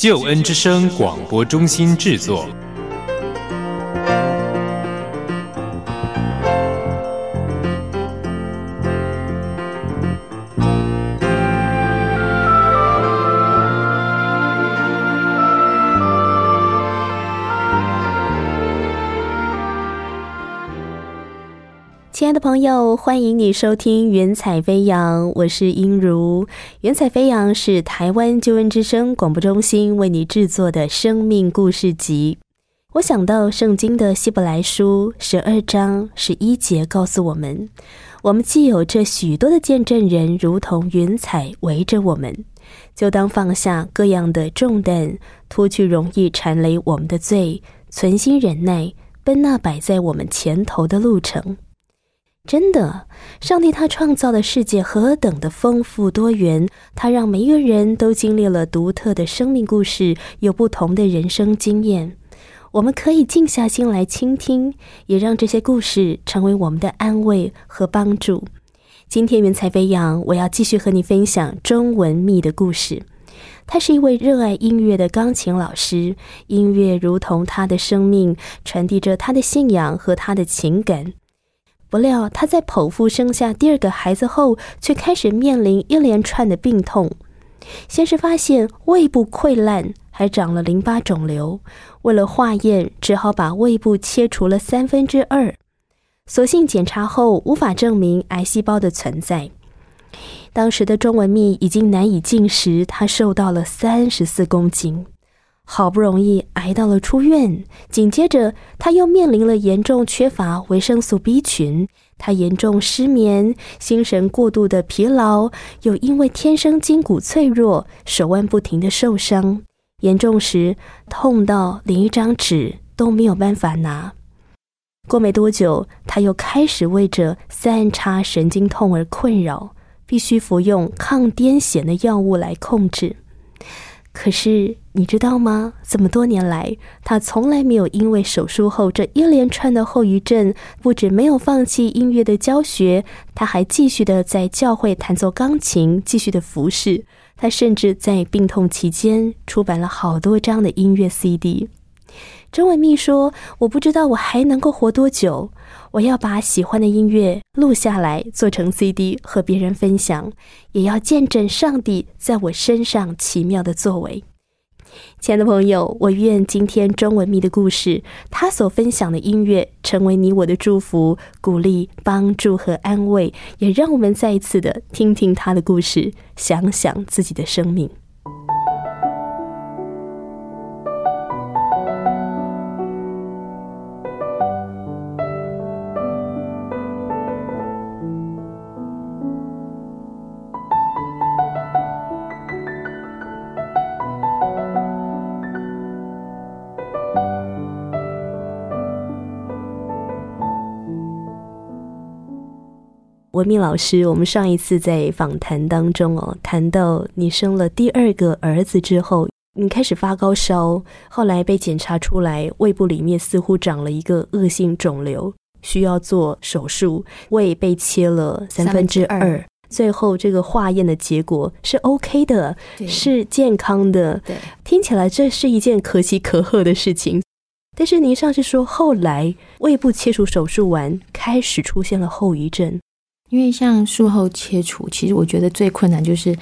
救恩之声广播中心制作。朋友，欢迎你收听《云彩飞扬》，我是英如。《云彩飞扬》是台湾救恩之声广播中心为你制作的生命故事集。我想到圣经的希伯来书十二章十一节告诉我们：我们既有这许多的见证人，如同云彩围着我们，就当放下各样的重担，脱去容易缠累我们的罪，存心忍耐，奔那摆在我们前头的路程。真的，上帝他创造的世界何等的丰富多元，他让每一个人都经历了独特的生命故事，有不同的人生经验。我们可以静下心来倾听，也让这些故事成为我们的安慰和帮助。今天云彩飞扬，我要继续和你分享中文蜜的故事。他是一位热爱音乐的钢琴老师，音乐如同他的生命，传递着他的信仰和他的情感。不料，他在剖腹生下第二个孩子后，却开始面临一连串的病痛。先是发现胃部溃烂，还长了淋巴肿瘤。为了化验，只好把胃部切除了三分之二。所幸检查后无法证明癌细胞的存在。当时的中文蜜已经难以进食，他瘦到了三十四公斤。好不容易挨到了出院，紧接着他又面临了严重缺乏维生素 B 群，他严重失眠，心神过度的疲劳，又因为天生筋骨脆弱，手腕不停的受伤，严重时痛到连一张纸都没有办法拿。过没多久，他又开始为着三叉神经痛而困扰，必须服用抗癫痫的药物来控制。可是你知道吗？这么多年来，他从来没有因为手术后这一连串的后遗症，不止没有放弃音乐的教学，他还继续的在教会弹奏钢琴，继续的服侍。他甚至在病痛期间出版了好多张的音乐 CD。中文密说：“我不知道我还能够活多久。”我要把喜欢的音乐录下来，做成 CD 和别人分享，也要见证上帝在我身上奇妙的作为。亲爱的朋友，我愿今天中文密的故事，他所分享的音乐，成为你我的祝福、鼓励、帮助和安慰。也让我们再一次的听听他的故事，想想自己的生命。文明老师，我们上一次在访谈当中哦，谈到你生了第二个儿子之后，你开始发高烧，后来被检查出来胃部里面似乎长了一个恶性肿瘤，需要做手术，胃被切了三分之二，最后这个化验的结果是 OK 的，是健康的。对，听起来这是一件可喜可贺的事情。但是您上次说，后来胃部切除手术完，开始出现了后遗症。因为像术后切除，其实我觉得最困难就是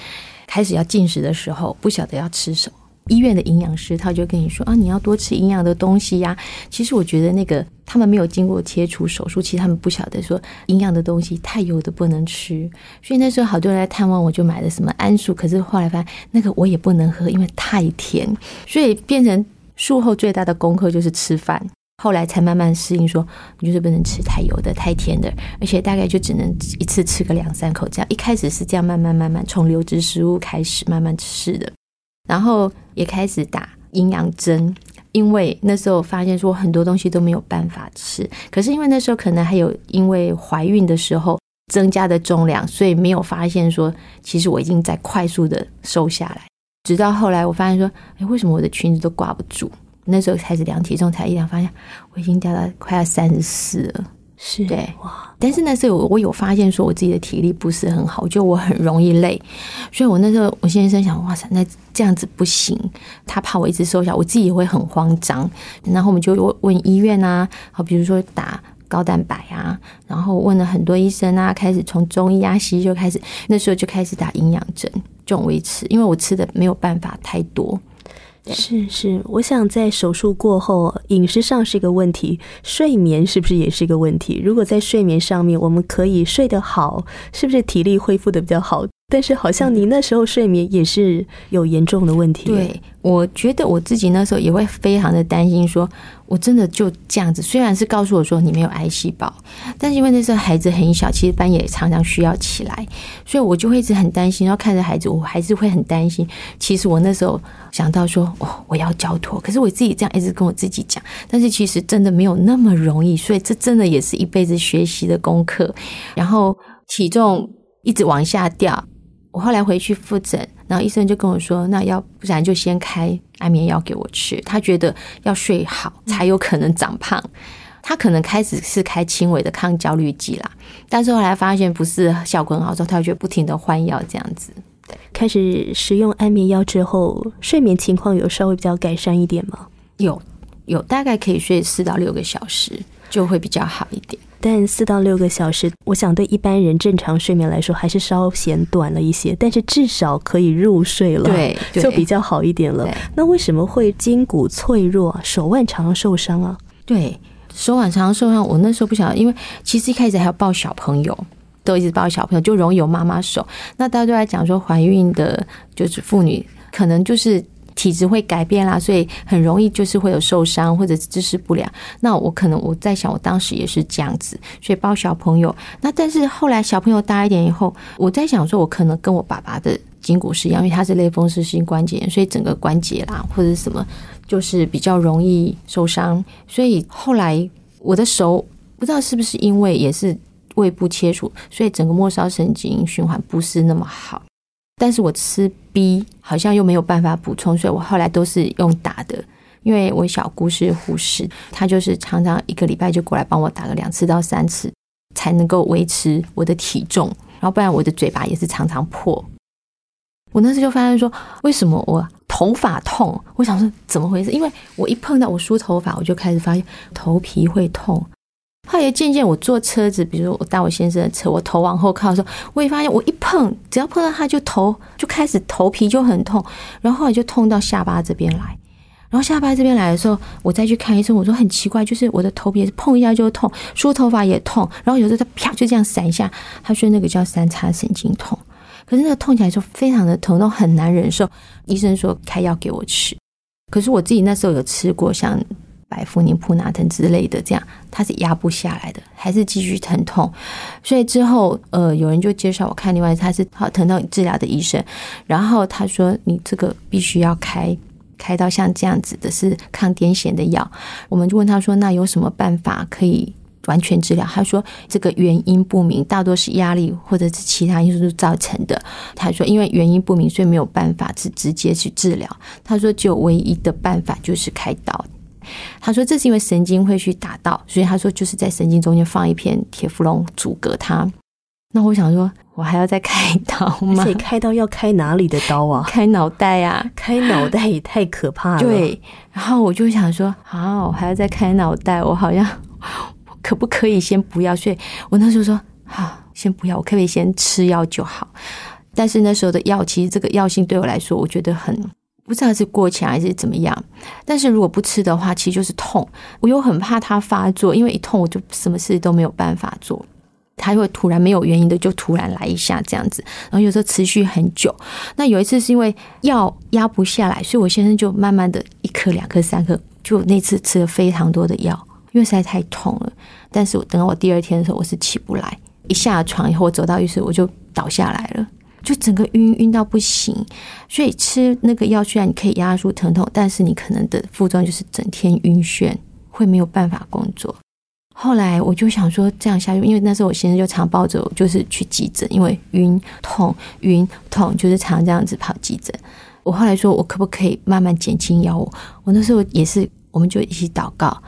开始要进食的时候，不晓得要吃什么。医院的营养师他就跟你说啊，你要多吃营养的东西呀。其实我觉得那个他们没有经过切除手术，其实他们不晓得说营养的东西太油的不能吃。所以那时候好多人来探望，我就买了什么桉树，可是后来发现那个我也不能喝，因为太甜。所以变成术后最大的功课就是吃饭。后来才慢慢适应，说你就是不能吃太油的、太甜的，而且大概就只能一次吃个两三口这样。一开始是这样，慢慢慢慢从流质食物开始慢慢吃的，然后也开始打营养针。因为那时候发现说很多东西都没有办法吃，可是因为那时候可能还有因为怀孕的时候增加的重量，所以没有发现说其实我已经在快速的瘦下来。直到后来我发现说，哎，为什么我的裙子都挂不住？那时候开始量体重才一量，发现我已经掉到快要三十四了。是对哇，但是那时候我我有发现说我自己的体力不是很好，就我很容易累，所以我那时候我先生想，哇塞，那这样子不行，他怕我一直瘦下，我自己也会很慌张，然后我们就问问医院啊，好，比如说打高蛋白啊，然后问了很多医生啊，开始从中医啊西医就开始，那时候就开始打营养针，这种维持，因为我吃的没有办法太多。是是，我想在手术过后，饮食上是一个问题，睡眠是不是也是一个问题？如果在睡眠上面我们可以睡得好，是不是体力恢复的比较好？但是好像你那时候睡眠也是有严重的问题。对，我觉得我自己那时候也会非常的担心，说我真的就这样子。虽然是告诉我说你没有癌细胞，但是因为那时候孩子很小，其实半夜常常需要起来，所以我就会一直很担心。然后看着孩子，我还是会很担心。其实我那时候想到说，哦，我要交托，可是我自己这样一直跟我自己讲，但是其实真的没有那么容易。所以这真的也是一辈子学习的功课。然后体重一直往下掉。我后来回去复诊，然后医生就跟我说：“那要不然就先开安眠药给我吃。”他觉得要睡好才有可能长胖。他可能开始是开轻微的抗焦虑剂啦，但是后来发现不是效果很好，之后他就不停的换药这样子。开始使用安眠药之后，睡眠情况有稍微比较改善一点吗？有，有，大概可以睡四到六个小时，就会比较好一点。但四到六个小时，我想对一般人正常睡眠来说还是稍显短了一些，但是至少可以入睡了，对，就比较好一点了。那为什么会筋骨脆弱、手腕常常受伤啊？对，手腕常常受伤，我那时候不晓得，因为其实一开始还要抱小朋友，都一直抱小朋友，就容易有妈妈手。那大家都在讲说，怀孕的就是妇女可能就是。体质会改变啦，所以很容易就是会有受伤或者姿势不良。那我可能我在想，我当时也是这样子，所以抱小朋友。那但是后来小朋友大一点以后，我在想说，我可能跟我爸爸的筋骨是一样，因为他是类风湿性关节炎，所以整个关节啦或者什么就是比较容易受伤。所以后来我的手不知道是不是因为也是胃部切除，所以整个末梢神经循环不是那么好。但是我吃 B 好像又没有办法补充，所以我后来都是用打的。因为我小姑是护士，她就是常常一个礼拜就过来帮我打个两次到三次，才能够维持我的体重。然后不然我的嘴巴也是常常破。我那时就发现说，为什么我头发痛？我想说怎么回事？因为我一碰到我梳头发，我就开始发现头皮会痛。后来渐渐，我坐车子，比如我搭我先生的车，我头往后靠的时候，我也发现我一碰，只要碰到他就头就开始头皮就很痛，然后后来就痛到下巴这边来，然后下巴这边来的时候，我再去看医生，我说很奇怪，就是我的头皮碰一下就痛，梳头发也痛，然后有时候他啪就这样闪一下，他说那个叫三叉神经痛，可是那个痛起来就非常的疼痛，很难忍受，医生说开药给我吃，可是我自己那时候有吃过像。百富宁、普拿疼之类的，这样它是压不下来的，还是继续疼痛。所以之后，呃，有人就介绍我看另外他是好疼痛治疗的医生，然后他说你这个必须要开开到像这样子的是抗癫痫的药。我们就问他说，那有什么办法可以完全治疗？他说这个原因不明，大多是压力或者是其他因素造成的。他说因为原因不明，所以没有办法是直接去治疗。他说只有唯一的办法就是开刀。他说：“这是因为神经会去打到，所以他说就是在神经中间放一片铁氟龙阻隔它。那我想说，我还要再开刀吗？开刀要开哪里的刀啊？开脑袋啊！开脑袋也太可怕了。对。然后我就想说，好，我还要再开脑袋，我好像 可不可以先不要？所以我那时候说，好，先不要，我可不可以先吃药就好？但是那时候的药，其实这个药性对我来说，我觉得很。”不知道是过强还是怎么样，但是如果不吃的话，其实就是痛。我又很怕它发作，因为一痛我就什么事都没有办法做。它会突然没有原因的就突然来一下这样子，然后有时候持续很久。那有一次是因为药压不下来，所以我先生就慢慢的一颗、两颗、三颗，就那次吃了非常多的药，因为实在太痛了。但是我等到我第二天的时候，我是起不来，一下床以后，我走到浴室我就倒下来了。就整个晕晕到不行。所以吃那个药虽然你可以压住疼痛，但是你可能的副作用就是整天晕眩，会没有办法工作。后来我就想说这样下去，因为那时候我先生就常抱着我，就是去急诊，因为晕痛晕痛，就是常这样子跑急诊。我后来说，我可不可以慢慢减轻药物？我那时候也是，我们就一起祷告，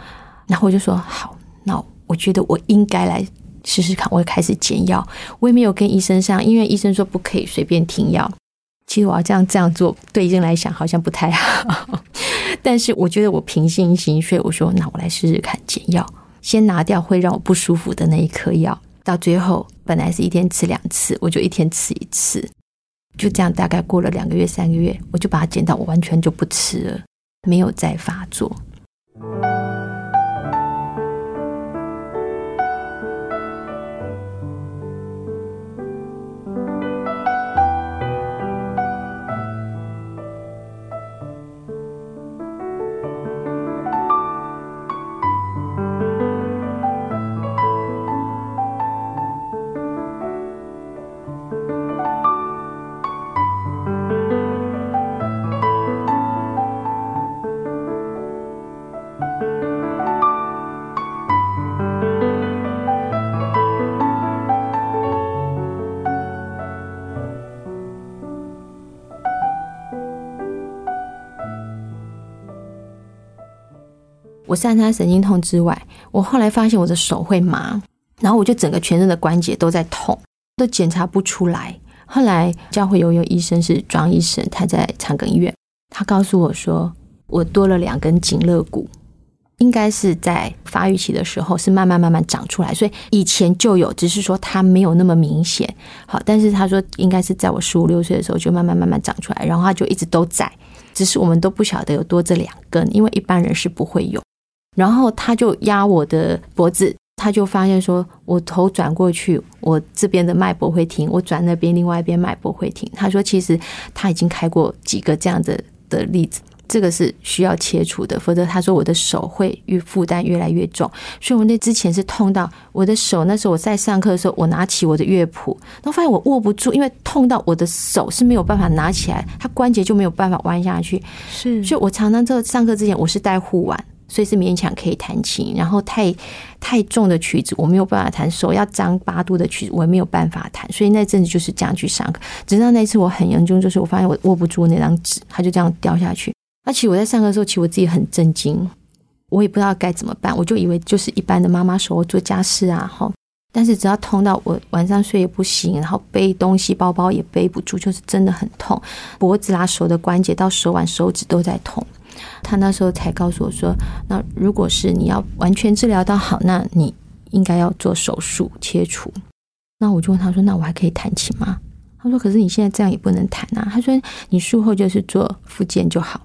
然后我就说好，那我觉得我应该来试试看，我开始减药。我也没有跟医生上，因为医生说不可以随便停药。其实我要这样这样做，对医生来讲好像不太好，但是我觉得我凭信心，所以我说那我来试试看减药。先拿掉会让我不舒服的那一颗药，到最后本来是一天吃两次，我就一天吃一次，就这样大概过了两个月、三个月，我就把它减到我完全就不吃了，没有再发作。我散他神经痛之外，我后来发现我的手会麻，然后我就整个全身的关节都在痛，都检查不出来。后来教会游泳医生是庄医生，他在长庚医院，他告诉我说，我多了两根颈肋骨，应该是在发育期的时候是慢慢慢慢长出来，所以以前就有，只是说它没有那么明显。好，但是他说应该是在我十五六岁的时候就慢慢慢慢长出来，然后他就一直都在，只是我们都不晓得有多这两根，因为一般人是不会有。然后他就压我的脖子，他就发现说，我头转过去，我这边的脉搏会停；我转那边，另外一边脉搏会停。他说，其实他已经开过几个这样的的例子，这个是需要切除的，否则他说我的手会越负担越来越重。所以我那之前是痛到我的手，那时候我在上课的时候，我拿起我的乐谱，然后发现我握不住，因为痛到我的手是没有办法拿起来，它关节就没有办法弯下去。是，所以我常常在上课之前，我是戴护腕。所以是勉强可以弹琴，然后太太重的曲子我没有办法弹，手要张八度的曲子我也没有办法弹，所以那阵子就是这样去上课。直到那次我很严重，就是我发现我握不住那张纸，它就这样掉下去。而且我在上课的时候，其实我自己很震惊，我也不知道该怎么办，我就以为就是一般的妈妈手做家事啊，哈。但是只要痛到我晚上睡也不行，然后背东西包包也背不住，就是真的很痛，脖子啦手的关节到手腕手指都在痛。他那时候才告诉我说：“那如果是你要完全治疗到好，那你应该要做手术切除。”那我就问他说：“那我还可以弹琴吗？”他说：“可是你现在这样也不能弹啊。”他说：“你术后就是做复健就好。”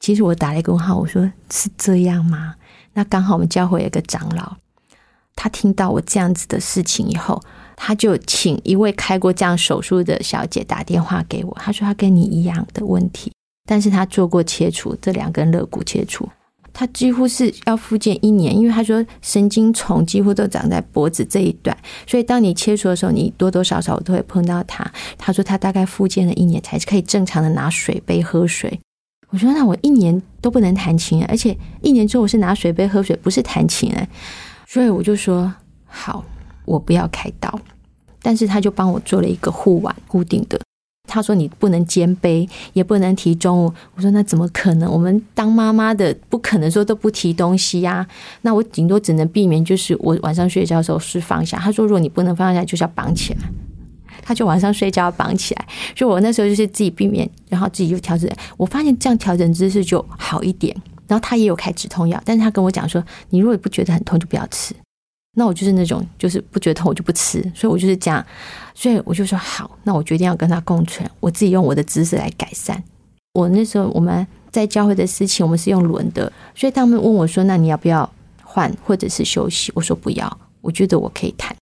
其实我打了一个问号，我说：“是这样吗？”那刚好我们教会有个长老，他听到我这样子的事情以后，他就请一位开过这样手术的小姐打电话给我，他说他跟你一样的问题。但是他做过切除，这两根肋骨切除，他几乎是要复健一年，因为他说神经丛几乎都长在脖子这一段，所以当你切除的时候，你多多少少都会碰到它。他说他大概复健了一年才可以正常的拿水杯喝水。我说那我一年都不能弹琴，而且一年之后我是拿水杯喝水，不是弹琴哎。所以我就说好，我不要开刀，但是他就帮我做了一个护腕固定的。他说：“你不能肩背，也不能提重物。”我说：“那怎么可能？我们当妈妈的不可能说都不提东西呀。那我顶多只能避免，就是我晚上睡觉的时候是放下。”他说：“如果你不能放下，就是要绑起来。”他就晚上睡觉绑起来。所以我那时候就是自己避免，然后自己就调整。我发现这样调整姿势就好一点。然后他也有开止痛药，但是他跟我讲说：“你如果不觉得很痛，就不要吃。”那我就是那种，就是不觉得痛我就不吃，所以我就是这样，所以我就说好，那我决定要跟他共存，我自己用我的姿势来改善。我那时候我们在教会的事情，我们是用轮的，所以他们问我说：“那你要不要换或者是休息？”我说：“不要，我觉得我可以弹。”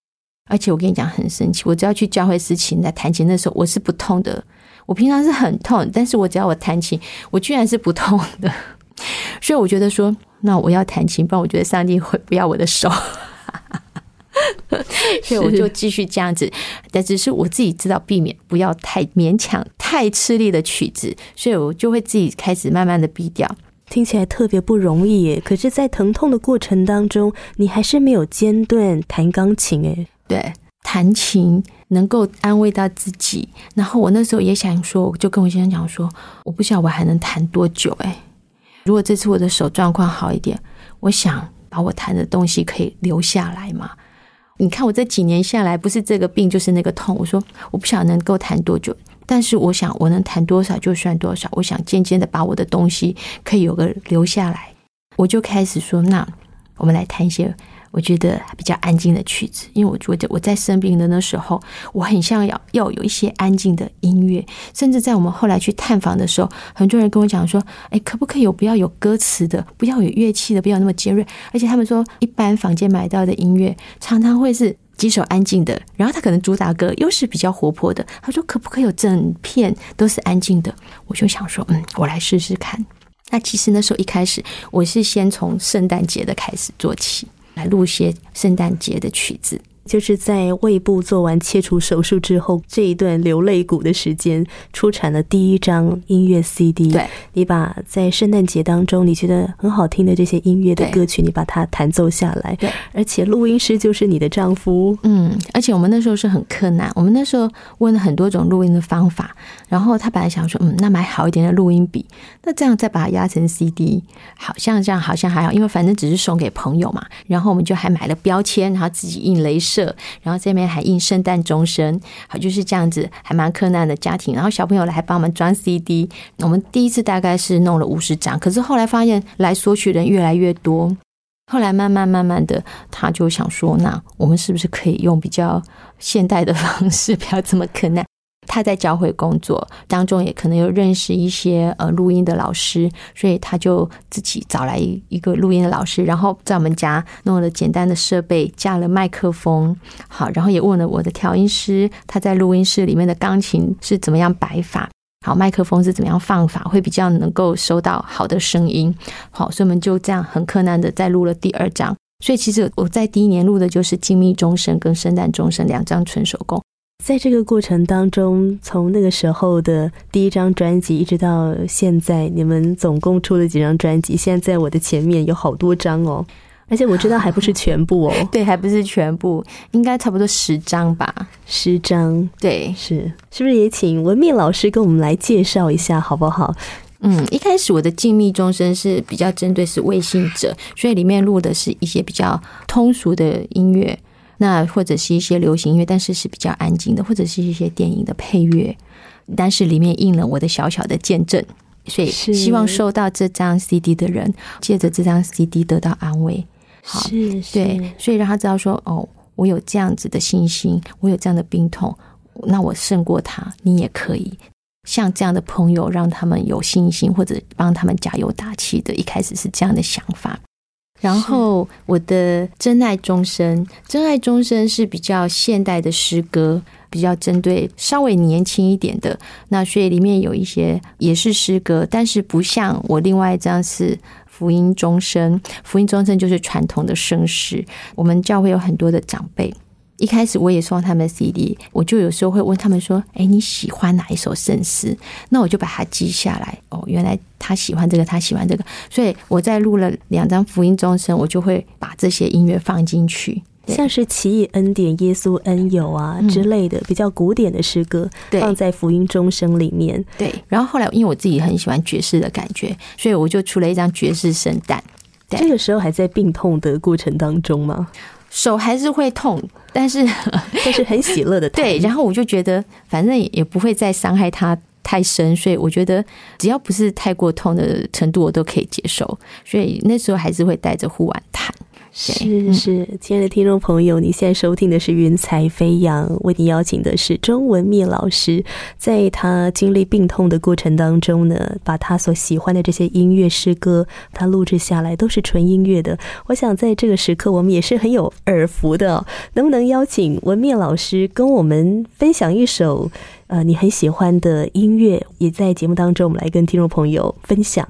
而且我跟你讲很神奇，我只要去教会事情在弹琴的时候，我是不痛的。我平常是很痛，但是我只要我弹琴，我居然是不痛的。所以我觉得说，那我要弹琴，不然我觉得上帝会不要我的手。所以我就继续这样子。但只是我自己知道避免不要太勉强、太吃力的曲子，所以我就会自己开始慢慢的避掉。听起来特别不容易耶。可是，在疼痛的过程当中，你还是没有间断弹钢琴哎。对，弹琴能够安慰到自己。然后我那时候也想说，我就跟我先生讲说，我不晓得我还能弹多久哎。如果这次我的手状况好一点，我想把我谈的东西可以留下来嘛。你看我这几年下来，不是这个病就是那个痛。我说我不想能够谈多久，但是我想我能谈多少就算多少。我想渐渐的把我的东西可以有个留下来，我就开始说，那我们来谈一些。我觉得比较安静的曲子，因为我觉得我在生病的那时候，我很想要要有一些安静的音乐。甚至在我们后来去探访的时候，很多人跟我讲说：“哎，可不可以有不要有歌词的，不要有乐器的，不要那么尖锐？”而且他们说，一般房间买到的音乐常常会是几首安静的，然后他可能主打歌又是比较活泼的。他说：“可不可以有整片都是安静的？”我就想说：“嗯，我来试试看。”那其实那时候一开始，我是先从圣诞节的开始做起。来录一些圣诞节的曲子。就是在胃部做完切除手术之后，这一段流泪谷的时间，出产了第一张音乐 CD。对，你把在圣诞节当中你觉得很好听的这些音乐的歌曲，你把它弹奏下来。对，而且录音师就是你的丈夫。嗯，而且我们那时候是很困难，我们那时候问了很多种录音的方法。然后他本来想说，嗯，那买好一点的录音笔，那这样再把它压成 CD，好像这样好像还好，因为反正只是送给朋友嘛。然后我们就还买了标签，然后自己印镭射。然后这边还印圣诞钟声，好就是这样子，还蛮困难的家庭。然后小朋友来帮我们装 CD。我们第一次大概是弄了五十张，可是后来发现来索取人越来越多，后来慢慢慢慢的，他就想说，那我们是不是可以用比较现代的方式，不要这么困难？他在教会工作当中，也可能有认识一些呃录音的老师，所以他就自己找来一一个录音的老师，然后在我们家弄了简单的设备，架了麦克风，好，然后也问了我的调音师，他在录音室里面的钢琴是怎么样摆法，好，麦克风是怎么样放法，会比较能够收到好的声音，好，所以我们就这样很困难的再录了第二张，所以其实我在第一年录的就是《静谧钟声》跟《圣诞钟声》两张纯手工。在这个过程当中，从那个时候的第一张专辑一直到现在，你们总共出了几张专辑？现在在我的前面有好多张哦，而且我知道还不是全部哦。对，还不是全部，应该差不多十张吧？十张，对，是，是不是也请文秘老师跟我们来介绍一下好不好？嗯，一开始我的静谧钟声是比较针对是微信者，所以里面录的是一些比较通俗的音乐。那或者是一些流行音乐，但是是比较安静的，或者是一些电影的配乐，但是里面印了我的小小的见证，所以希望收到这张 CD 的人，借着这张 CD 得到安慰。好，对，所以让他知道说，哦，我有这样子的信心，我有这样的病痛，那我胜过他，你也可以像这样的朋友，让他们有信心，或者帮他们加油打气的。一开始是这样的想法。然后我的真爱终身，真爱终身是比较现代的诗歌，比较针对稍微年轻一点的。那所以里面有一些也是诗歌，但是不像我另外一张是福音终身。福音终身就是传统的圣诗。我们教会有很多的长辈。一开始我也送他们 CD，我就有时候会问他们说：“哎，你喜欢哪一首圣诗？”那我就把它记下来。哦，原来他喜欢这个，他喜欢这个，所以我在录了两张福音钟声，我就会把这些音乐放进去，像是奇异恩典、耶稣恩友啊之类的比较古典的诗歌，放在福音钟声里面。对，然后后来因为我自己很喜欢爵士的感觉，所以我就出了一张爵士圣诞。这个时候还在病痛的过程当中吗？手还是会痛，但是 但是很喜乐的。对，然后我就觉得反正也不会再伤害他太深，所以我觉得只要不是太过痛的程度，我都可以接受。所以那时候还是会带着护腕弹。是是，亲爱的听众朋友，你现在收听的是《云彩飞扬》，为你邀请的是钟文灭老师。在他经历病痛的过程当中呢，把他所喜欢的这些音乐诗歌，他录制下来，都是纯音乐的。我想在这个时刻，我们也是很有耳福的。能不能邀请文灭老师跟我们分享一首呃你很喜欢的音乐，也在节目当中，我们来跟听众朋友分享。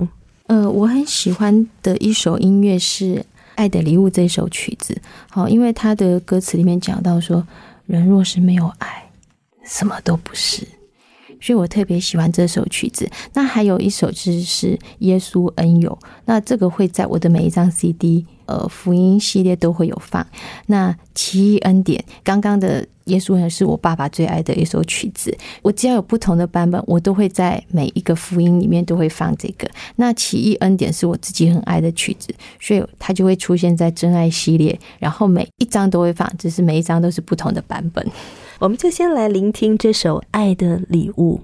呃，我很喜欢的一首音乐是。爱的礼物》这首曲子，好，因为它的歌词里面讲到说，人若是没有爱，什么都不是。所以我特别喜欢这首曲子。那还有一首就是《耶稣恩友》，那这个会在我的每一张 CD，呃，福音系列都会有放。那奇异恩典，刚刚的耶稣恩是我爸爸最爱的一首曲子。我只要有不同的版本，我都会在每一个福音里面都会放这个。那奇异恩典是我自己很爱的曲子，所以它就会出现在真爱系列，然后每一张都会放，只是每一张都是不同的版本。我们就先来聆听这首《爱的礼物》。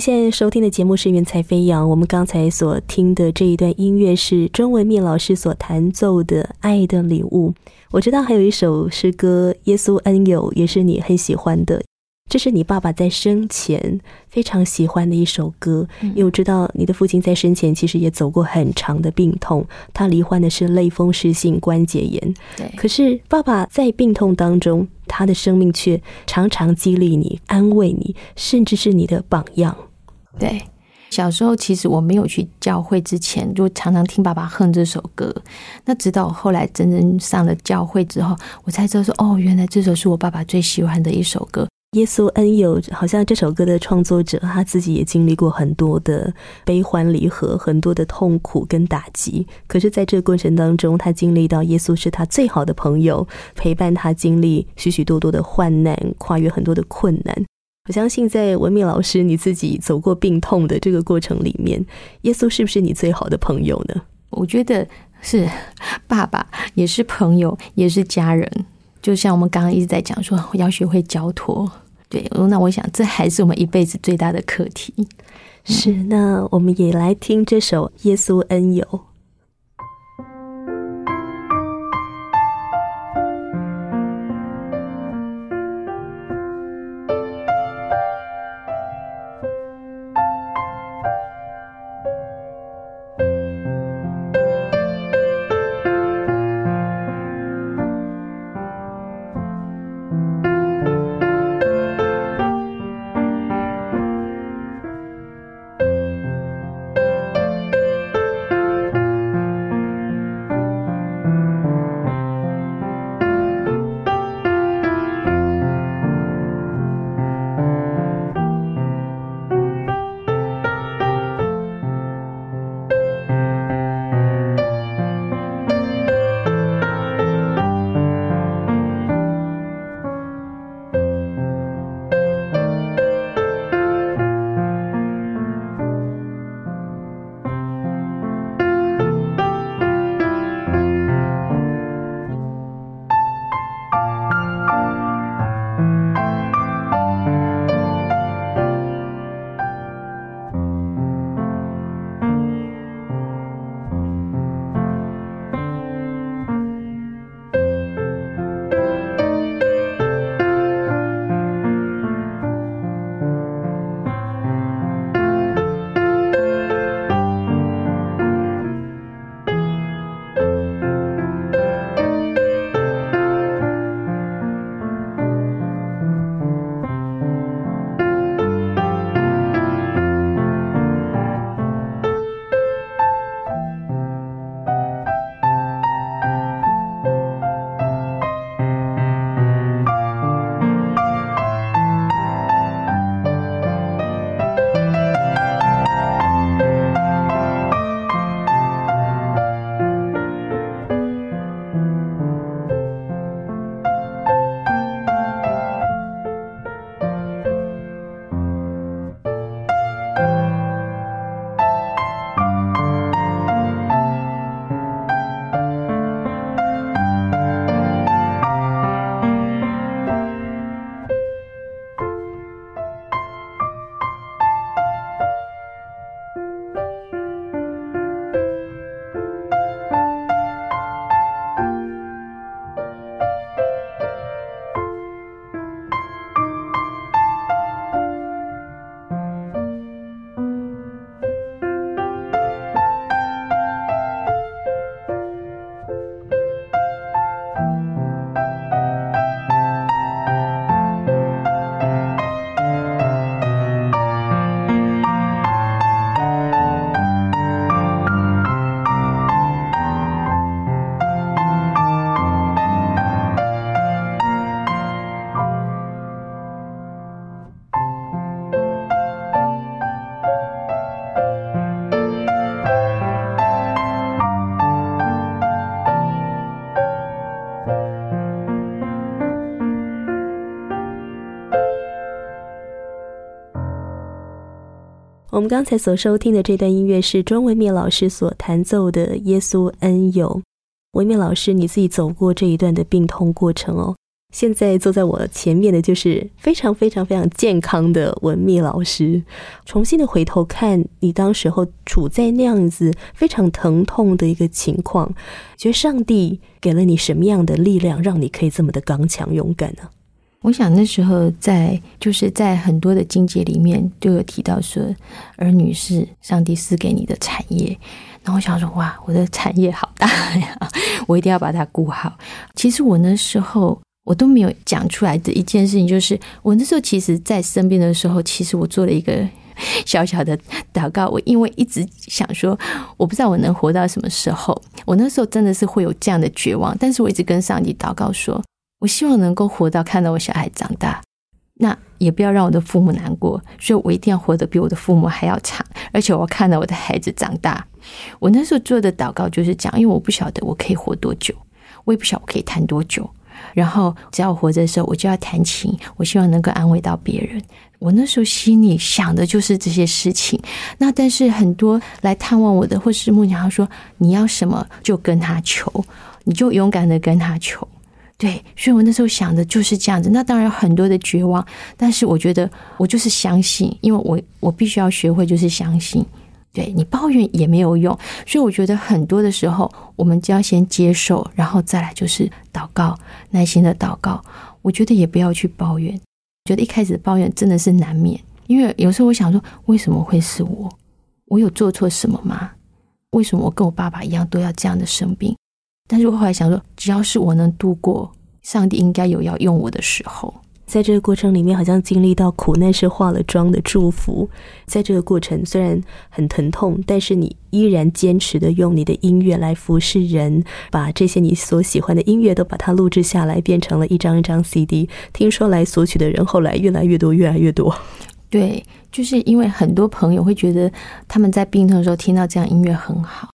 您现在收听的节目是《云彩飞扬》，我们刚才所听的这一段音乐是钟文密老师所弹奏的《爱的礼物》。我知道还有一首诗歌《耶稣恩友》，也是你很喜欢的。这是你爸爸在生前非常喜欢的一首歌，因为我知道你的父亲在生前其实也走过很长的病痛，他罹患的是类风湿性关节炎。对，可是爸爸在病痛当中，他的生命却常常激励你、安慰你，甚至是你的榜样。对，小时候其实我没有去教会之前，就常常听爸爸哼这首歌。那直到我后来真正上了教会之后，我才知道说，哦，原来这首是我爸爸最喜欢的一首歌。耶稣恩友，好像这首歌的创作者他自己也经历过很多的悲欢离合，很多的痛苦跟打击。可是，在这个过程当中，他经历到耶稣是他最好的朋友，陪伴他经历许许多多的患难，跨越很多的困难。我相信，在文敏老师你自己走过病痛的这个过程里面，耶稣是不是你最好的朋友呢？我觉得是，爸爸也是朋友，也是家人。就像我们刚刚一直在讲说，要学会交托。对，那我想这还是我们一辈子最大的课题。是，那我们也来听这首《耶稣恩友》。我们刚才所收听的这段音乐是庄文敏老师所弹奏的《耶稣恩友》。文敏老师，你自己走过这一段的病痛过程哦。现在坐在我前面的就是非常非常非常健康的文密老师。重新的回头看你当时候处在那样子非常疼痛的一个情况，觉得上帝给了你什么样的力量，让你可以这么的刚强勇敢呢？我想那时候在就是在很多的经节里面就有提到说，儿女是上帝赐给你的产业。然后我想说，哇，我的产业好大呀，我一定要把它顾好。其实我那时候。我都没有讲出来的一件事情，就是我那时候其实，在生病的时候，其实我做了一个小小的祷告。我因为一直想说，我不知道我能活到什么时候。我那时候真的是会有这样的绝望，但是我一直跟上帝祷告说，我希望能够活到看到我小孩长大，那也不要让我的父母难过，所以我一定要活得比我的父母还要长，而且我看到我的孩子长大。我那时候做的祷告就是讲，因为我不晓得我可以活多久，我也不晓得我可以谈多久。然后，只要我活着的时候，我就要弹琴。我希望能够安慰到别人。我那时候心里想的就是这些事情。那但是很多来探望我的，或是牧娘，他说你要什么就跟他求，你就勇敢的跟他求。对，所以我那时候想的就是这样子。那当然有很多的绝望，但是我觉得我就是相信，因为我我必须要学会就是相信。对你抱怨也没有用，所以我觉得很多的时候，我们就要先接受，然后再来就是祷告，耐心的祷告。我觉得也不要去抱怨，觉得一开始抱怨真的是难免，因为有时候我想说，为什么会是我？我有做错什么吗？为什么我跟我爸爸一样都要这样的生病？但是我后来想说，只要是我能度过，上帝应该有要用我的时候。在这个过程里面，好像经历到苦难是化了妆的祝福。在这个过程虽然很疼痛，但是你依然坚持的用你的音乐来服侍人，把这些你所喜欢的音乐都把它录制下来，变成了一张一张 CD。听说来索取的人后来越来越多，越来越多。对，就是因为很多朋友会觉得他们在病痛的时候听到这样音乐很好，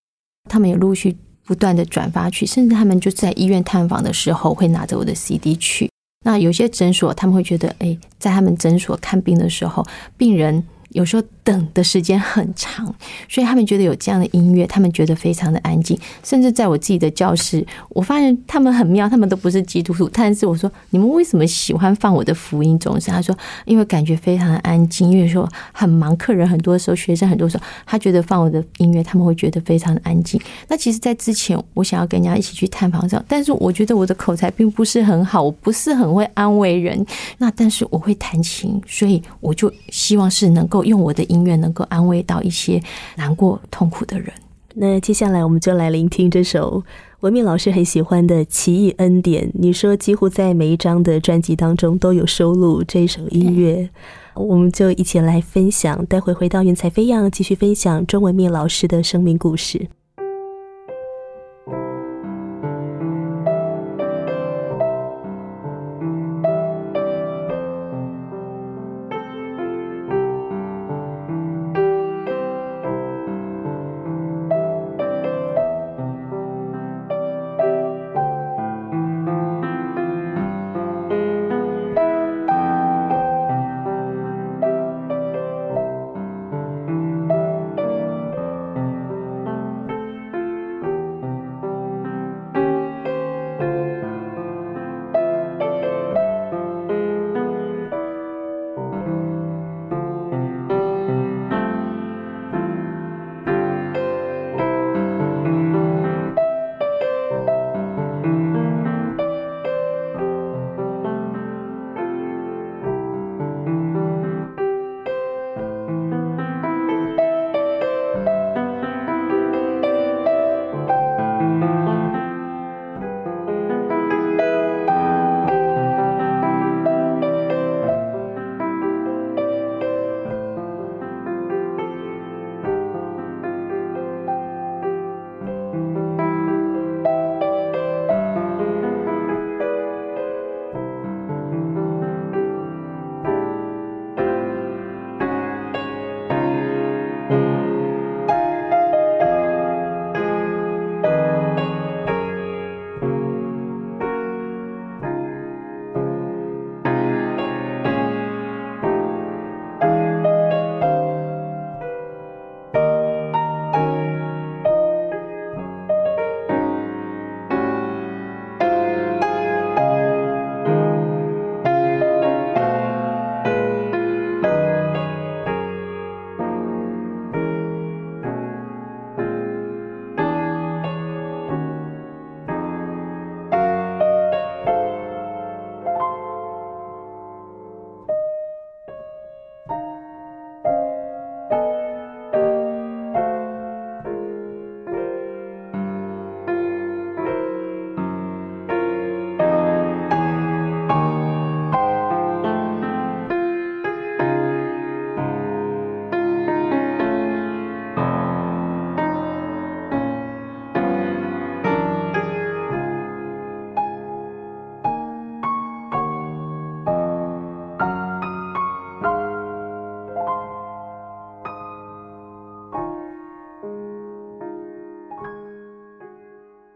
他们也陆续不断的转发去，甚至他们就在医院探访的时候会拿着我的 CD 去。那有些诊所，他们会觉得，哎，在他们诊所看病的时候，病人。有时候等的时间很长，所以他们觉得有这样的音乐，他们觉得非常的安静。甚至在我自己的教室，我发现他们很妙，他们都不是基督徒，但是我说你们为什么喜欢放我的福音钟声？他说因为感觉非常的安静，因为说很忙，客人很多时候，学生很多时候，他觉得放我的音乐，他们会觉得非常的安静。那其实，在之前我想要跟人家一起去探访上，但是我觉得我的口才并不是很好，我不是很会安慰人。那但是我会弹琴，所以我就希望是能够。用我的音乐能够安慰到一些难过、痛苦的人。那接下来我们就来聆听这首文敏老师很喜欢的《奇异恩典》。你说几乎在每一张的专辑当中都有收录这首音乐，我们就一起来分享。待会回到云彩飞扬，继续分享钟文敏老师的生命故事。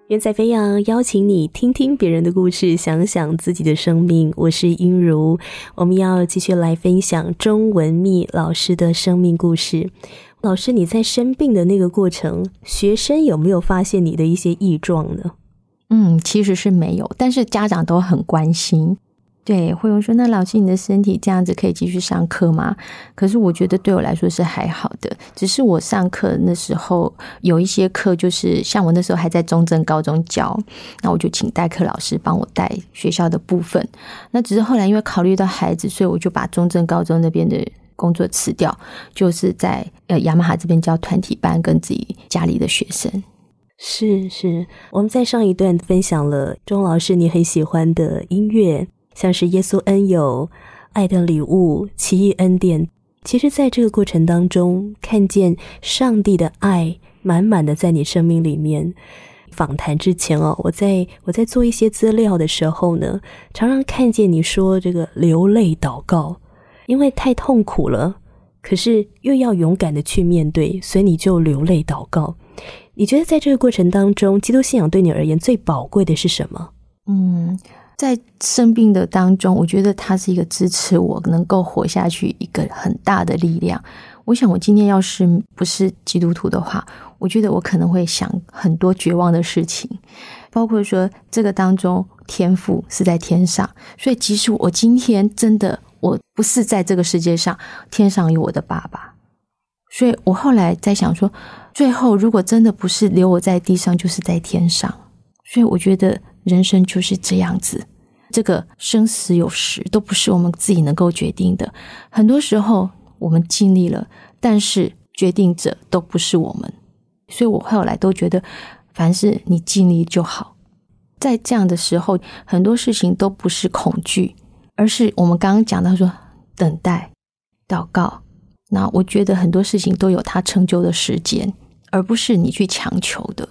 云在飞扬，邀请你听听别人的故事，想想自己的生命。我是音如，我们要继续来分享中文蜜老师的生命故事。老师，你在生病的那个过程，学生有没有发现你的一些异状呢？嗯，其实是没有，但是家长都很关心。对，会有说，那老师你的身体这样子可以继续上课吗？可是我觉得对我来说是还好的，只是我上课那时候有一些课，就是像我那时候还在中正高中教，那我就请代课老师帮我带学校的部分。那只是后来因为考虑到孩子，所以我就把中正高中那边的工作辞掉，就是在呃雅马哈这边教团体班跟自己家里的学生。是是，我们在上一段分享了钟老师你很喜欢的音乐。像是耶稣恩友、爱的礼物、奇异恩典，其实，在这个过程当中，看见上帝的爱满满的在你生命里面。访谈之前哦，我在我在做一些资料的时候呢，常常看见你说这个流泪祷告，因为太痛苦了，可是又要勇敢的去面对，所以你就流泪祷告。你觉得在这个过程当中，基督信仰对你而言最宝贵的是什么？嗯。在生病的当中，我觉得它是一个支持我能够活下去一个很大的力量。我想，我今天要是不是基督徒的话，我觉得我可能会想很多绝望的事情，包括说这个当中天赋是在天上，所以即使我今天真的我不是在这个世界上，天上有我的爸爸。所以我后来在想说，最后如果真的不是留我在地上，就是在天上。所以我觉得。人生就是这样子，这个生死有时都不是我们自己能够决定的。很多时候我们尽力了，但是决定者都不是我们。所以我后来都觉得，凡是你尽力就好。在这样的时候，很多事情都不是恐惧，而是我们刚刚讲到说等待、祷告。那我觉得很多事情都有它成就的时间，而不是你去强求的。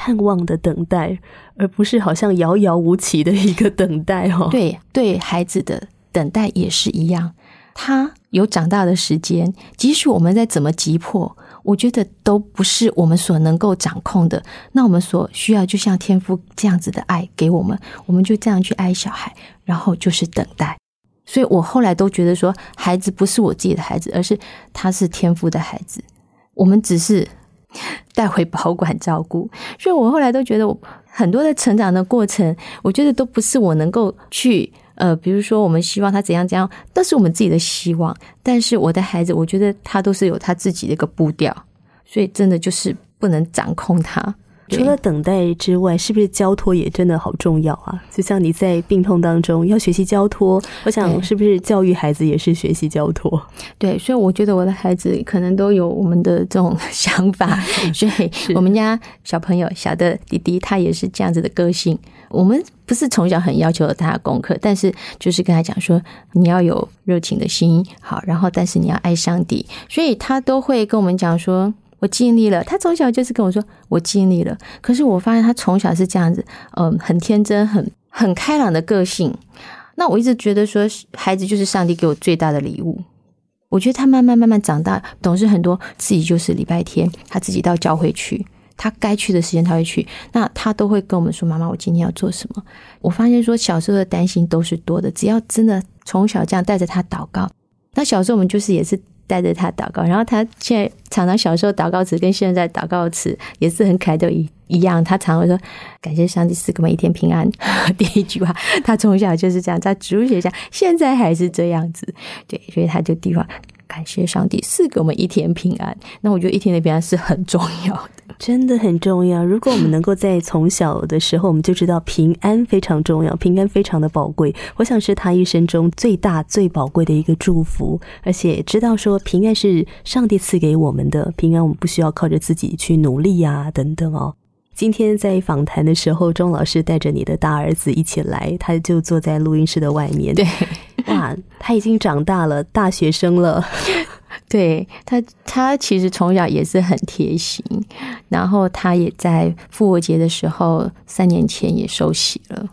盼望的等待，而不是好像遥遥无期的一个等待哦。对，对孩子的等待也是一样，他有长大的时间。即使我们再怎么急迫，我觉得都不是我们所能够掌控的。那我们所需要，就像天父这样子的爱给我们，我们就这样去爱小孩，然后就是等待。所以我后来都觉得说，孩子不是我自己的孩子，而是他是天父的孩子。我们只是。带回保管照顾，所以我后来都觉得，很多的成长的过程，我觉得都不是我能够去呃，比如说我们希望他怎样怎样，都是我们自己的希望。但是我的孩子，我觉得他都是有他自己的一个步调，所以真的就是不能掌控他。除了等待之外，是不是交托也真的好重要啊？就像你在病痛当中要学习交托，我想是不是教育孩子也是学习交托？对，所以我觉得我的孩子可能都有我们的这种想法。所以我们家小朋友小的弟弟他也是这样子的个性。我们不是从小很要求他功课，但是就是跟他讲说你要有热情的心，好，然后但是你要爱上帝，所以他都会跟我们讲说。我尽力了，他从小就是跟我说我尽力了。可是我发现他从小是这样子，嗯，很天真、很很开朗的个性。那我一直觉得说，孩子就是上帝给我最大的礼物。我觉得他慢慢慢慢长大，懂事很多，自己就是礼拜天他自己到教会去，他该去的时间他会去。那他都会跟我们说：“妈妈，我今天要做什么？”我发现说，小时候的担心都是多的，只要真的从小这样带着他祷告，那小时候我们就是也是。带着他祷告，然后他现在常常小时候祷告词跟现在祷告词也是很可爱的一一样。他常会说：“感谢上帝赐给我们一天平安。”第一句话，他从小就是这样，在植物学家，现在还是这样子。对，所以他就地方感谢上帝赐给我们一天平安。那我觉得一天的平安是很重要的。真的很重要。如果我们能够在从小的时候，我们就知道平安非常重要，平安非常的宝贵。我想是他一生中最大最宝贵的一个祝福，而且知道说平安是上帝赐给我们的，平安我们不需要靠着自己去努力呀，等等哦。今天在访谈的时候，钟老师带着你的大儿子一起来，他就坐在录音室的外面。对，哇，他已经长大了，大学生了。对他，他其实从小也是很贴心，然后他也在复活节的时候，三年前也受洗了。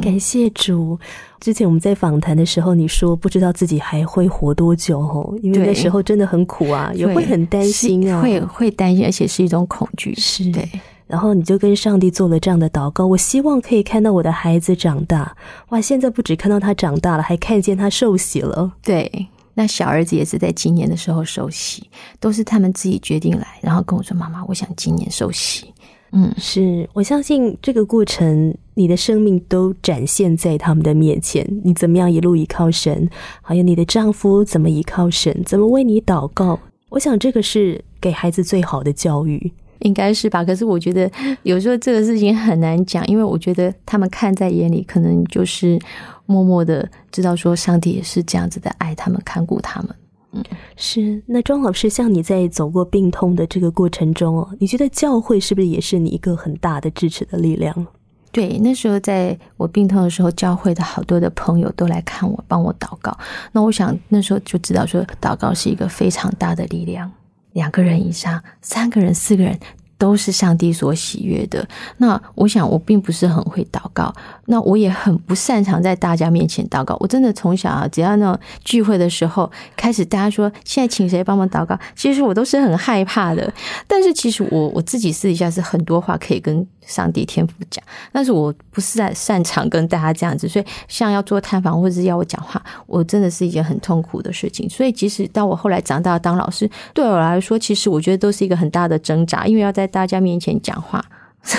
感谢主。之前我们在访谈的时候，你说不知道自己还会活多久哦，因为那时候真的很苦啊，也会很担心啊，会会担心，而且是一种恐惧。是对。然后你就跟上帝做了这样的祷告，我希望可以看到我的孩子长大。哇，现在不止看到他长大了，还看见他受洗了。对，那小儿子也是在今年的时候受洗，都是他们自己决定来，然后跟我说：“妈妈，我想今年受洗。”嗯，是我相信这个过程，你的生命都展现在他们的面前。你怎么样一路依靠神，还有你的丈夫怎么依靠神，怎么为你祷告？我想这个是给孩子最好的教育，应该是吧？可是我觉得有时候这个事情很难讲，因为我觉得他们看在眼里，可能就是默默的知道说，上帝也是这样子的爱他们，看顾他们。嗯，是。那庄老师，像你在走过病痛的这个过程中哦，你觉得教会是不是也是你一个很大的支持的力量？对，那时候在我病痛的时候，教会的好多的朋友都来看我，帮我祷告。那我想那时候就知道说，祷告是一个非常大的力量。两个人以上，三个人、四个人。都是上帝所喜悦的。那我想，我并不是很会祷告，那我也很不擅长在大家面前祷告。我真的从小啊，只要那种聚会的时候，开始大家说现在请谁帮忙祷告，其实我都是很害怕的。但是其实我我自己私底下是很多话可以跟。上帝天父讲，但是我不是在擅长跟大家这样子，所以像要做探访或者是要我讲话，我真的是一件很痛苦的事情。所以即使到我后来长大当老师，对我来说，其实我觉得都是一个很大的挣扎，因为要在大家面前讲话，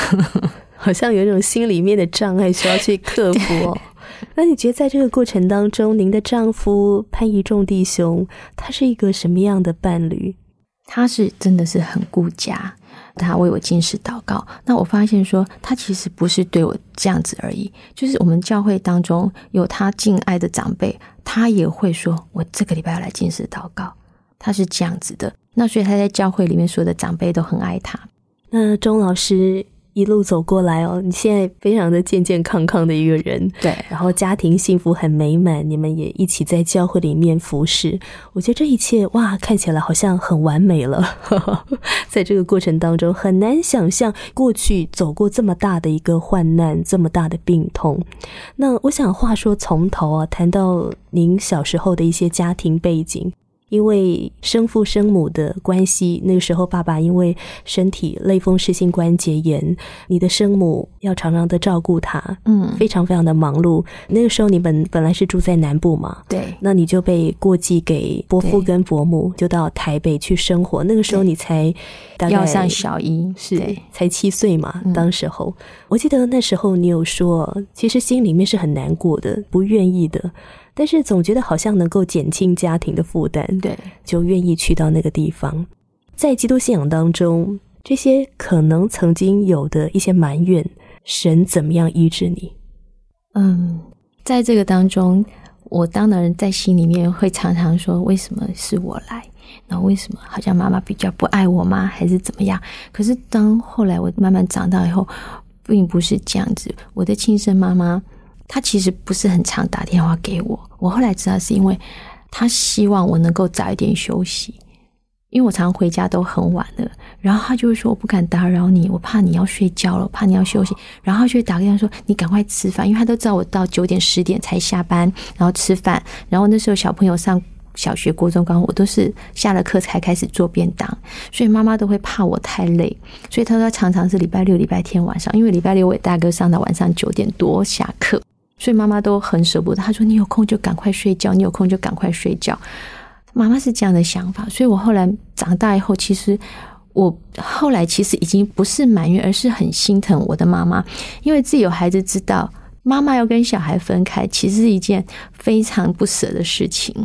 好像有一种心里面的障碍需要去克服哦。那你觉得在这个过程当中，您的丈夫潘一仲弟兄，他是一个什么样的伴侣？他是真的是很顾家。他为我进食祷告，那我发现说，他其实不是对我这样子而已，就是我们教会当中有他敬爱的长辈，他也会说，我这个礼拜要来进食祷告，他是这样子的。那所以他在教会里面所有的长辈都很爱他。那钟老师。一路走过来哦，你现在非常的健健康康的一个人，对，然后家庭幸福很美满，你们也一起在教会里面服侍，我觉得这一切哇，看起来好像很完美了。在这个过程当中，很难想象过去走过这么大的一个患难，这么大的病痛。那我想话说从头啊，谈到您小时候的一些家庭背景。因为生父生母的关系，那个时候爸爸因为身体类风湿性关节炎，你的生母要常常的照顾他，嗯，非常非常的忙碌。那个时候你们本来是住在南部嘛，对，那你就被过继给伯父跟伯母，就到台北去生活。那个时候你才大概要上小一，是才七岁嘛。当时候我记得那时候你有说，其实心里面是很难过的，不愿意的。但是总觉得好像能够减轻家庭的负担，对，就愿意去到那个地方。在基督信仰当中，这些可能曾经有的一些埋怨，神怎么样医治你？嗯，在这个当中，我当然在心里面会常常说：为什么是我来？那为什么好像妈妈比较不爱我吗？还是怎么样？可是当后来我慢慢长大以后，并不是这样子。我的亲生妈妈。他其实不是很常打电话给我，我后来知道是因为他希望我能够早一点休息，因为我常回家都很晚了，然后他就会说我不敢打扰你，我怕你要睡觉了，怕你要休息，然后就会打电话说你赶快吃饭，因为他都知道我到九点十点才下班，然后吃饭，然后那时候小朋友上小学、国中、高中，我都是下了课才开始做便当，所以妈妈都会怕我太累，所以他说常常是礼拜六、礼拜天晚上，因为礼拜六我大哥上到晚上九点多下课。所以妈妈都很舍不得，她说：“你有空就赶快睡觉，你有空就赶快睡觉。”妈妈是这样的想法。所以我后来长大以后，其实我后来其实已经不是埋怨，而是很心疼我的妈妈，因为自己有孩子，知道妈妈要跟小孩分开，其实是一件非常不舍的事情。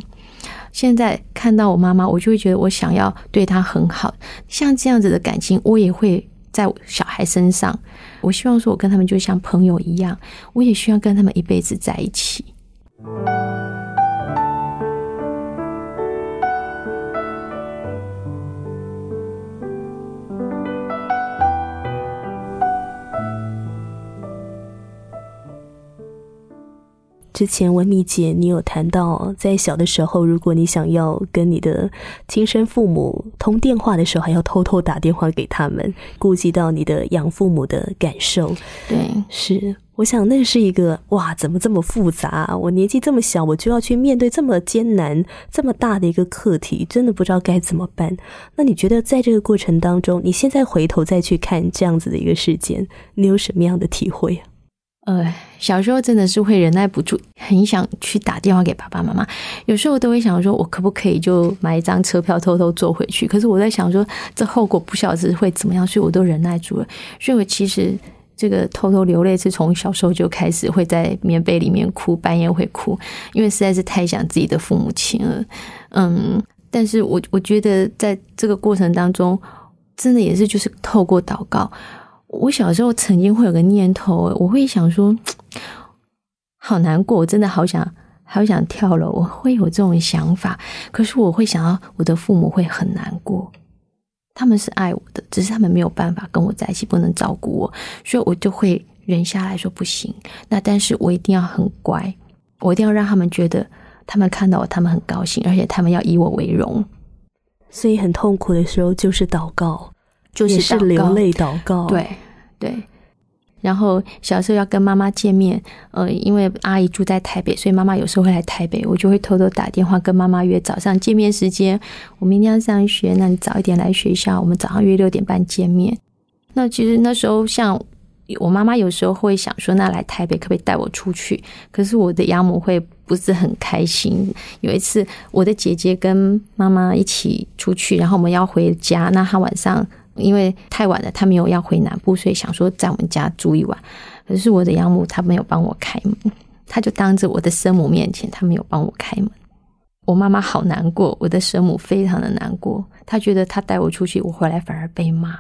现在看到我妈妈，我就会觉得我想要对她很好，像这样子的感情，我也会。在小孩身上，我希望说，我跟他们就像朋友一样，我也希望跟他们一辈子在一起。之前文米姐，你有谈到，在小的时候，如果你想要跟你的亲生父母通电话的时候，还要偷偷打电话给他们，顾及到你的养父母的感受。对，是我想那是一个哇，怎么这么复杂啊？我年纪这么小，我就要去面对这么艰难、这么大的一个课题，真的不知道该怎么办。那你觉得在这个过程当中，你现在回头再去看这样子的一个事件，你有什么样的体会啊？呃，小时候真的是会忍耐不住，很想去打电话给爸爸妈妈。有时候都会想说，我可不可以就买一张车票偷偷坐回去？可是我在想说，这后果不晓得会怎么样，所以我都忍耐住了。所以我其实。这个偷偷流泪是从小时候就开始会在棉被里面哭，半夜会哭，因为实在是太想自己的父母亲了。嗯，但是我我觉得在这个过程当中，真的也是就是透过祷告。我小时候曾经会有个念头，我会想说，好难过，我真的好想好想跳楼，我会有这种想法。可是我会想到我的父母会很难过。他们是爱我的，只是他们没有办法跟我在一起，不能照顾我，所以我就会忍下来说不行。那但是我一定要很乖，我一定要让他们觉得，他们看到我，他们很高兴，而且他们要以我为荣。所以很痛苦的时候就是祷告，就是流泪祷告。对对。然后小时候要跟妈妈见面，呃，因为阿姨住在台北，所以妈妈有时候会来台北，我就会偷偷打电话跟妈妈约早上见面时间。我明天要上学，那你早一点来学校，我们早上约六点半见面。那其实那时候，像我妈妈有时候会想说，那来台北可不可以带我出去？可是我的养母会不是很开心。有一次，我的姐姐跟妈妈一起出去，然后我们要回家，那她晚上。因为太晚了，他没有要回南部，所以想说在我们家住一晚。可是我的养母她没有帮我开门，她就当着我的生母面前，她没有帮我开门。我妈妈好难过，我的生母非常的难过，她觉得她带我出去，我回来反而被骂。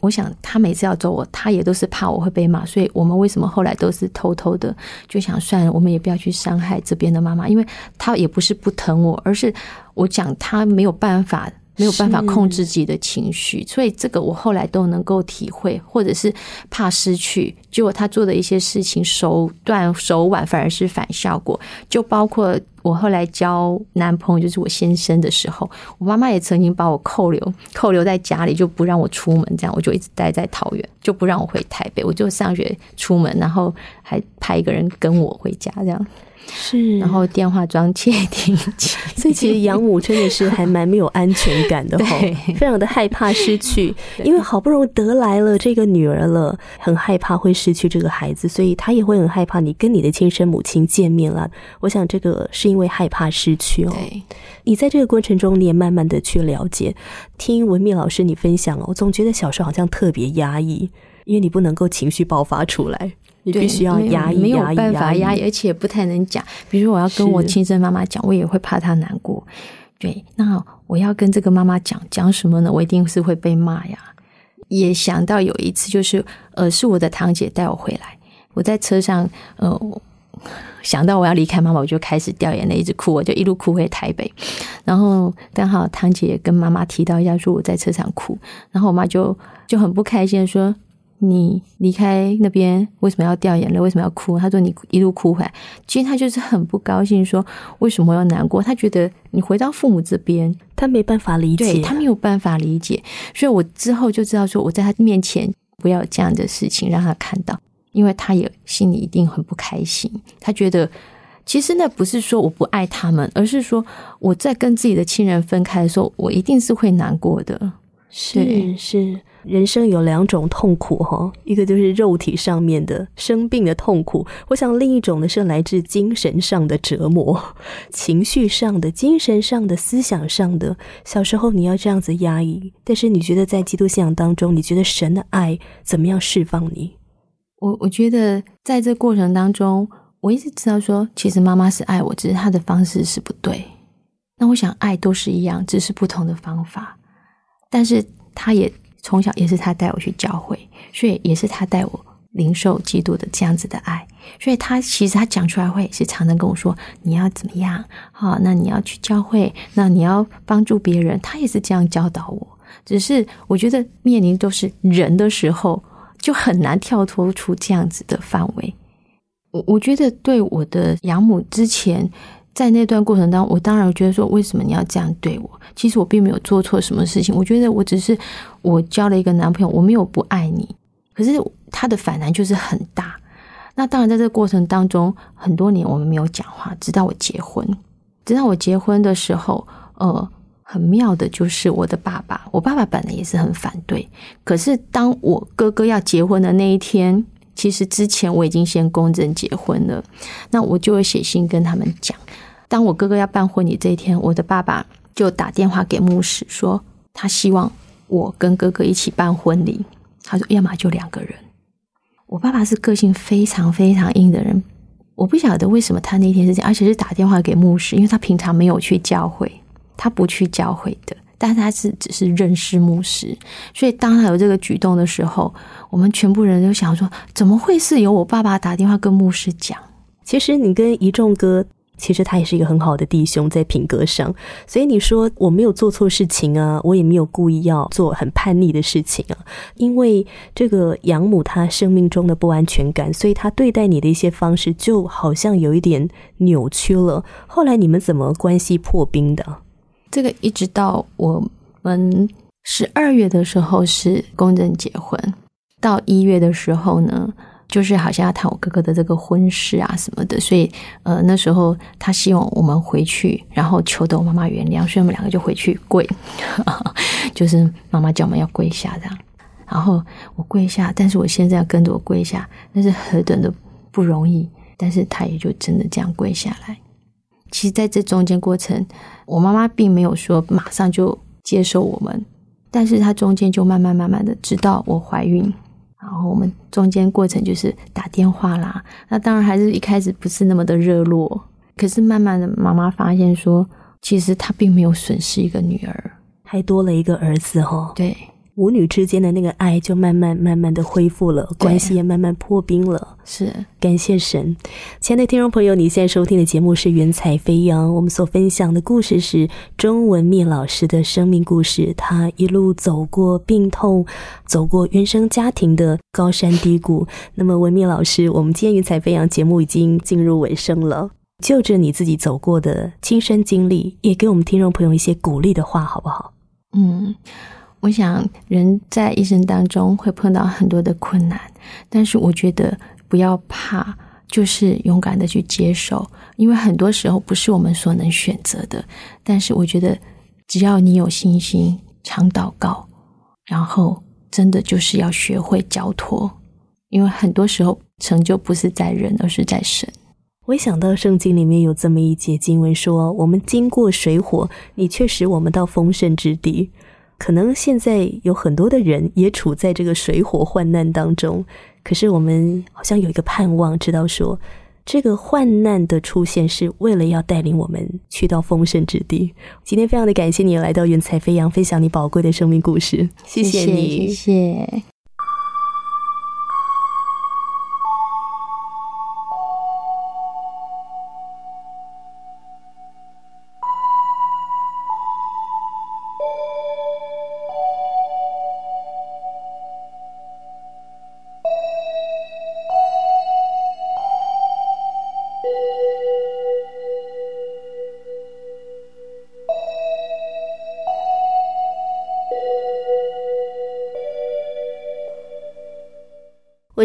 我想她每次要走我，她也都是怕我会被骂，所以我们为什么后来都是偷偷的，就想算了，我们也不要去伤害这边的妈妈，因为她也不是不疼我，而是我讲她没有办法。没有办法控制自己的情绪，所以这个我后来都能够体会，或者是怕失去，结果他做的一些事情手段手腕反而是反效果。就包括我后来交男朋友，就是我先生的时候，我妈妈也曾经把我扣留，扣留在家里，就不让我出门，这样我就一直待在桃园，就不让我回台北，我就上学出门，然后还派一个人跟我回家，这样。是，然后电话装窃听器，所以其实 养母真的是还蛮没有安全感的哈，非常的害怕失去，因为好不容易得来了这个女儿了，很害怕会失去这个孩子，所以她也会很害怕你跟你的亲生母亲见面了。我想这个是因为害怕失去哦。你在这个过程中，你也慢慢的去了解，听文秘老师你分享哦，我总觉得小时候好像特别压抑，因为你不能够情绪爆发出来。你必须要压抑，没有办法压抑，而且不太能讲。比如我要跟我亲生妈妈讲，我也会怕她难过。对，那我要跟这个妈妈讲讲什么呢？我一定是会被骂呀。也想到有一次，就是呃，是我的堂姐带我回来，我在车上，呃，想到我要离开妈妈，我就开始掉眼泪，一直哭，我就一路哭回台北。然后刚好堂姐跟妈妈提到一下，说我在车上哭，然后我妈就就很不开心说。你离开那边为什么要掉眼泪？为什么要哭？他说你一路哭回来，其实他就是很不高兴，说为什么要难过？他觉得你回到父母这边，他没办法理解，他没有办法理解。所以我之后就知道，说我在他面前不要有这样的事情让他看到，因为他也心里一定很不开心。他觉得其实那不是说我不爱他们，而是说我在跟自己的亲人分开的时候，我一定是会难过的。是是。人生有两种痛苦哈，一个就是肉体上面的生病的痛苦，我想另一种呢是来自精神上的折磨，情绪上的、精神上的、思想上的。小时候你要这样子压抑，但是你觉得在基督信仰当中，你觉得神的爱怎么样释放你？我我觉得在这过程当中，我一直知道说，其实妈妈是爱我，只是她的方式是不对。那我想爱都是一样，只是不同的方法，但是她也。从小也是他带我去教会，所以也是他带我领受基督的这样子的爱。所以他其实他讲出来会是常常跟我说：“你要怎么样？好，那你要去教会，那你要帮助别人。”他也是这样教导我。只是我觉得面临都是人的时候，就很难跳脱出这样子的范围。我我觉得对我的养母之前。在那段过程当中，我当然觉得说，为什么你要这样对我？其实我并没有做错什么事情。我觉得我只是我交了一个男朋友，我没有不爱你。可是他的反弹就是很大。那当然，在这个过程当中，很多年我们没有讲话，直到我结婚。直到我结婚的时候，呃，很妙的就是我的爸爸，我爸爸本来也是很反对。可是当我哥哥要结婚的那一天，其实之前我已经先公证结婚了，那我就会写信跟他们讲。当我哥哥要办婚礼这一天，我的爸爸就打电话给牧师说，他希望我跟哥哥一起办婚礼。他说，要么就两个人。我爸爸是个性非常非常硬的人，我不晓得为什么他那天是这样，而且是打电话给牧师，因为他平常没有去教会，他不去教会的，但是他是只是认识牧师，所以当他有这个举动的时候，我们全部人都想说，怎么会是由我爸爸打电话跟牧师讲？其实你跟一众哥。其实他也是一个很好的弟兄，在品格上，所以你说我没有做错事情啊，我也没有故意要做很叛逆的事情啊。因为这个养母她生命中的不安全感，所以她对待你的一些方式就好像有一点扭曲了。后来你们怎么关系破冰的？这个一直到我们十二月的时候是公证结婚，到一月的时候呢？就是好像要谈我哥哥的这个婚事啊什么的，所以呃那时候他希望我们回去，然后求得我妈妈原谅，所以我们两个就回去跪，就是妈妈叫我们要跪下这样，然后我跪下，但是我现在要跟着我跪下，那是何等的不容易，但是他也就真的这样跪下来。其实在这中间过程，我妈妈并没有说马上就接受我们，但是她中间就慢慢慢慢的直到我怀孕。然后我们中间过程就是打电话啦，那当然还是一开始不是那么的热络，可是慢慢的妈妈发现说，其实她并没有损失一个女儿，还多了一个儿子哦。对。母女之间的那个爱就慢慢慢慢的恢复了，关系也慢慢破冰了。是，感谢神。亲爱的听众朋友，你现在收听的节目是《云彩飞扬》，我们所分享的故事是钟文密老师的生命故事。他一路走过病痛，走过原生家庭的高山低谷。那么，文密老师，我们今天《云彩飞扬》节目已经进入尾声了，就着你自己走过的亲身经历，也给我们听众朋友一些鼓励的话，好不好？嗯。我想，人在一生当中会碰到很多的困难，但是我觉得不要怕，就是勇敢的去接受，因为很多时候不是我们所能选择的。但是我觉得，只要你有信心，常祷告，然后真的就是要学会交托，因为很多时候成就不是在人，而是在神。我想到圣经里面有这么一节经文说：“我们经过水火，你却使我们到丰盛之地。”可能现在有很多的人也处在这个水火患难当中，可是我们好像有一个盼望，知道说这个患难的出现是为了要带领我们去到丰盛之地。今天非常的感谢你来到云彩飞扬，分享你宝贵的生命故事，谢谢你，谢谢。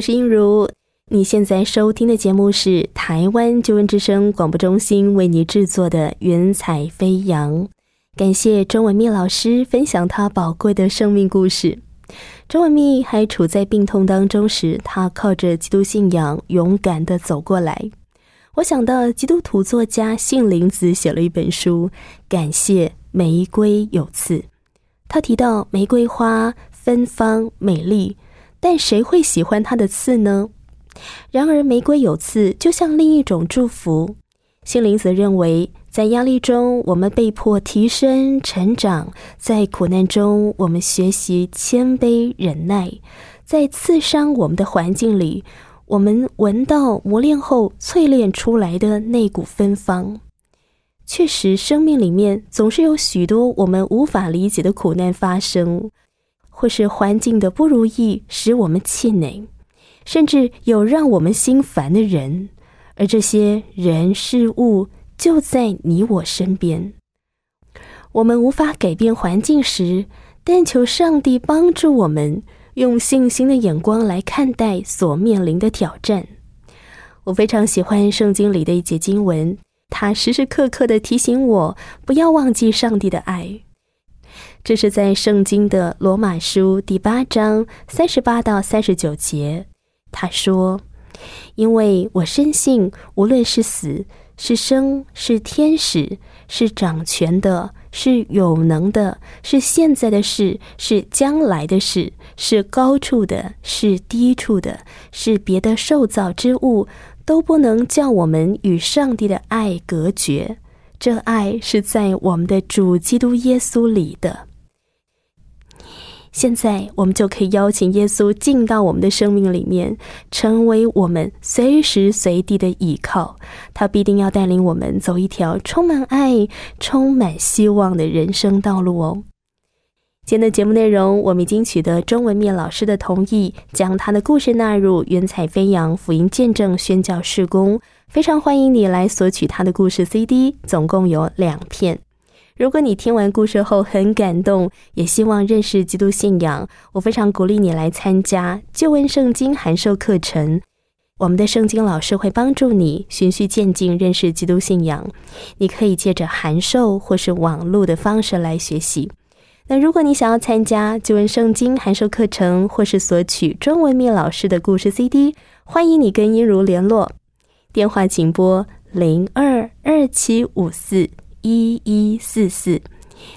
是英如，你现在收听的节目是台湾救援之声广播中心为你制作的《云彩飞扬》。感谢钟文蜜老师分享他宝贵的生命故事。钟文蜜还处在病痛当中时，他靠着基督信仰勇敢的走过来。我想到基督徒作家杏林子写了一本书《感谢玫瑰有刺》，他提到玫瑰花芬芳美丽。但谁会喜欢它的刺呢？然而，玫瑰有刺就像另一种祝福。心灵则认为，在压力中，我们被迫提升、成长；在苦难中，我们学习谦卑、忍耐；在刺伤我们的环境里，我们闻到磨练后淬炼出来的那股芬芳。确实，生命里面总是有许多我们无法理解的苦难发生。或是环境的不如意使我们气馁，甚至有让我们心烦的人，而这些人事物就在你我身边。我们无法改变环境时，但求上帝帮助我们用信心的眼光来看待所面临的挑战。我非常喜欢圣经里的一节经文，它时时刻刻的提醒我不要忘记上帝的爱。这是在圣经的罗马书第八章三十八到三十九节，他说：“因为我深信，无论是死是生，是天使，是掌权的，是有能的，是现在的事，是将来的事，是高处的，是低处的，是别的受造之物。”都不能叫我们与上帝的爱隔绝，这爱是在我们的主基督耶稣里的。现在，我们就可以邀请耶稣进到我们的生命里面，成为我们随时随地的依靠。他必定要带领我们走一条充满爱、充满希望的人生道路哦。今天的节目内容，我们已经取得中文面老师的同意，将他的故事纳入《云彩飞扬福音见证宣教事工》。非常欢迎你来索取他的故事 CD，总共有两片。如果你听完故事后很感动，也希望认识基督信仰，我非常鼓励你来参加旧恩圣经函授课程。我们的圣经老师会帮助你循序渐进认识基督信仰。你可以借着函授或是网络的方式来学习。那如果你想要参加旧文圣经函授课程，或是索取中文密老师的故事 CD，欢迎你跟音如联络。电话请拨零二二七五四一一四四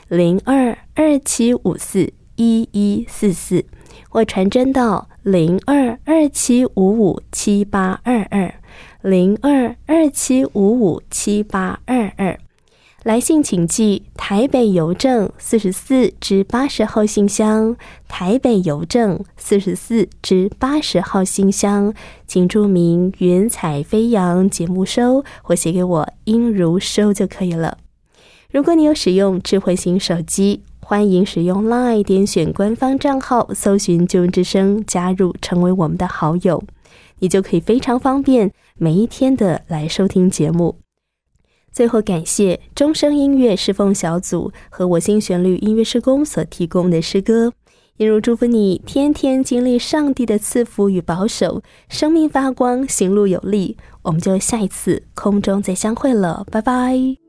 零二二七五四一一四四，或传真到零二二七五五七八二二零二二七五五七八二二。来信请寄台北邮政四十四至八十号信箱，台北邮政四十四至八十号信箱，请注明“云彩飞扬”节目收，或写给我“音如收”就可以了。如果你有使用智慧型手机，欢迎使用 LINE 点选官方账号，搜寻“救恩之声”，加入成为我们的好友，你就可以非常方便每一天的来收听节目。最后，感谢钟声音乐侍奉小组和我心旋律音乐施工所提供的诗歌。也如祝福你天天经历上帝的赐福与保守，生命发光，行路有力。我们就下一次空中再相会了，拜拜。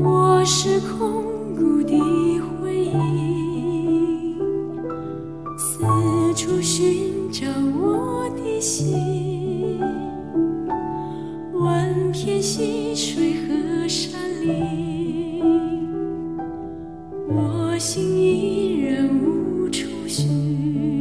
我是空谷的回忆，四处寻找我的心。万片溪水和山林，我心依然无处寻。